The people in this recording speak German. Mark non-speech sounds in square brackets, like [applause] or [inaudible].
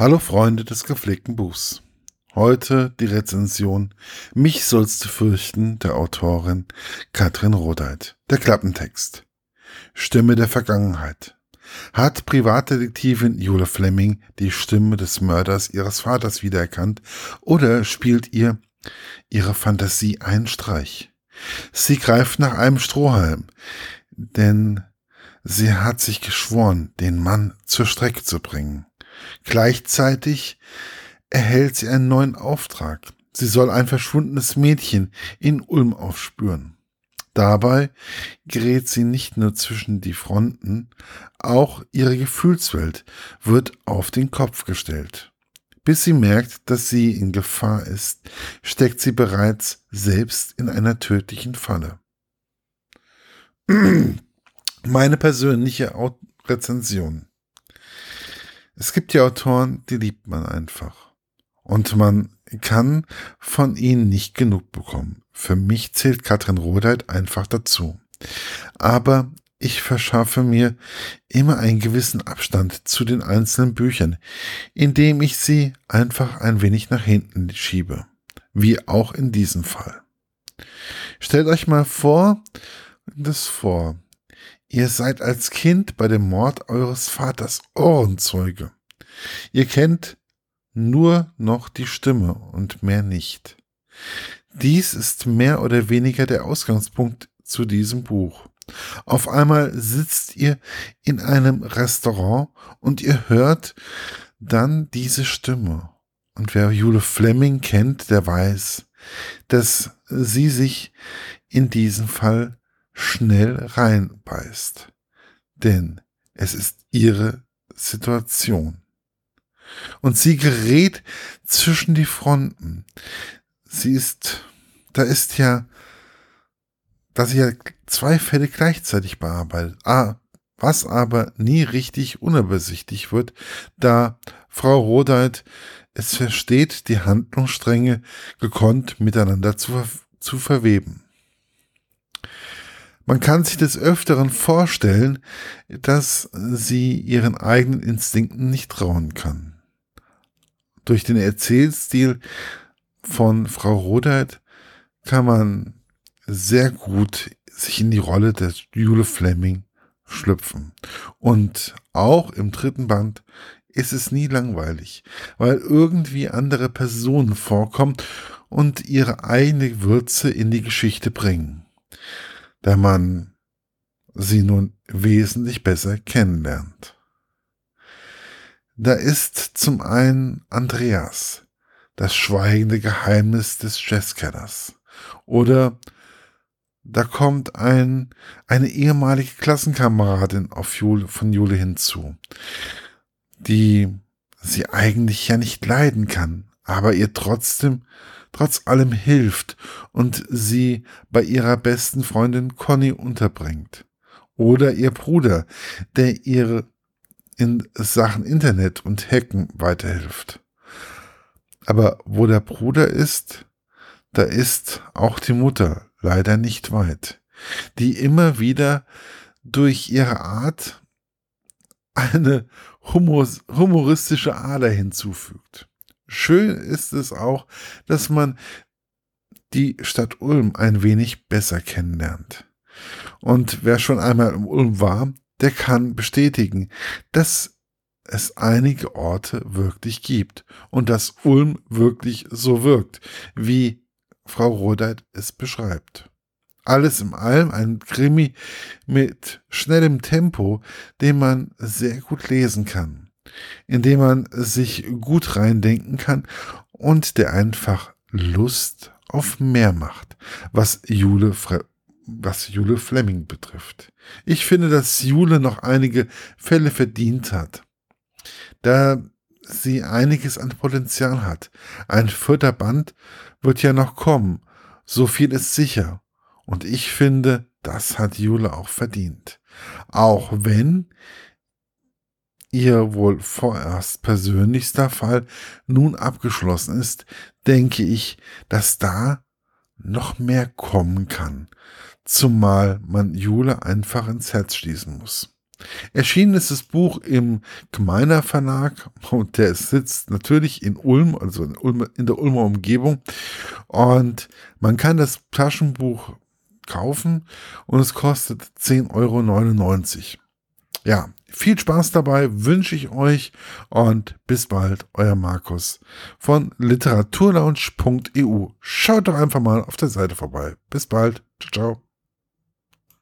Hallo Freunde des gepflegten Buchs. Heute die Rezension Mich sollst du fürchten der Autorin Katrin Rodeit. Der Klappentext. Stimme der Vergangenheit. Hat Privatdetektivin Jule Fleming die Stimme des Mörders ihres Vaters wiedererkannt oder spielt ihr ihre Fantasie einen Streich? Sie greift nach einem Strohhalm, denn sie hat sich geschworen, den Mann zur Strecke zu bringen. Gleichzeitig erhält sie einen neuen Auftrag. Sie soll ein verschwundenes Mädchen in Ulm aufspüren. Dabei gerät sie nicht nur zwischen die Fronten, auch ihre Gefühlswelt wird auf den Kopf gestellt. Bis sie merkt, dass sie in Gefahr ist, steckt sie bereits selbst in einer tödlichen Falle. [clears throat] Meine persönliche Rezension. Es gibt ja Autoren, die liebt man einfach. Und man kann von ihnen nicht genug bekommen. Für mich zählt Katrin Rodeit einfach dazu. Aber ich verschaffe mir immer einen gewissen Abstand zu den einzelnen Büchern, indem ich sie einfach ein wenig nach hinten schiebe. Wie auch in diesem Fall. Stellt euch mal vor, das vor. Ihr seid als Kind bei dem Mord eures Vaters Ohrenzeuge. Ihr kennt nur noch die Stimme und mehr nicht. Dies ist mehr oder weniger der Ausgangspunkt zu diesem Buch. Auf einmal sitzt ihr in einem Restaurant und ihr hört dann diese Stimme. Und wer Jule Fleming kennt, der weiß, dass sie sich in diesem Fall schnell reinbeißt. Denn es ist ihre Situation. Und sie gerät zwischen die Fronten. Sie ist, da ist ja, da sie ja zwei Fälle gleichzeitig bearbeitet. Ah, was aber nie richtig unübersichtlich wird, da Frau Rodeit es versteht, die Handlungsstränge gekonnt miteinander zu, zu verweben. Man kann sich des Öfteren vorstellen, dass sie ihren eigenen Instinkten nicht trauen kann. Durch den Erzählstil von Frau Rodert kann man sehr gut sich in die Rolle der Jule Fleming schlüpfen. Und auch im dritten Band ist es nie langweilig, weil irgendwie andere Personen vorkommen und ihre eigene Würze in die Geschichte bringen da man sie nun wesentlich besser kennenlernt. Da ist zum einen Andreas, das schweigende Geheimnis des Jazzkellers. Oder da kommt ein, eine ehemalige Klassenkameradin auf Jule, von Jule hinzu, die sie eigentlich ja nicht leiden kann, aber ihr trotzdem trotz allem hilft und sie bei ihrer besten Freundin Conny unterbringt. Oder ihr Bruder, der ihr in Sachen Internet und Hacken weiterhilft. Aber wo der Bruder ist, da ist auch die Mutter leider nicht weit, die immer wieder durch ihre Art eine humoristische Ader hinzufügt. Schön ist es auch, dass man die Stadt Ulm ein wenig besser kennenlernt. Und wer schon einmal im Ulm war, der kann bestätigen, dass es einige Orte wirklich gibt und dass Ulm wirklich so wirkt, wie Frau Rodeit es beschreibt. Alles im allem ein Krimi mit schnellem Tempo, den man sehr gut lesen kann in dem man sich gut reindenken kann und der einfach Lust auf mehr macht, was Jule, was Jule Fleming betrifft. Ich finde, dass Jule noch einige Fälle verdient hat, da sie einiges an Potenzial hat. Ein vierter Band wird ja noch kommen, so viel ist sicher. Und ich finde, das hat Jule auch verdient. Auch wenn ihr wohl vorerst persönlichster Fall nun abgeschlossen ist, denke ich, dass da noch mehr kommen kann, zumal man Jule einfach ins Herz schließen muss. Erschienen ist das Buch im Gemeiner Verlag [laughs] und der sitzt natürlich in Ulm, also in, Ulm, in der Ulmer Umgebung. Und man kann das Taschenbuch kaufen und es kostet 10,99 Euro. Ja, viel Spaß dabei wünsche ich euch und bis bald, euer Markus von literaturlaunch.eu. Schaut doch einfach mal auf der Seite vorbei. Bis bald. Ciao, ciao.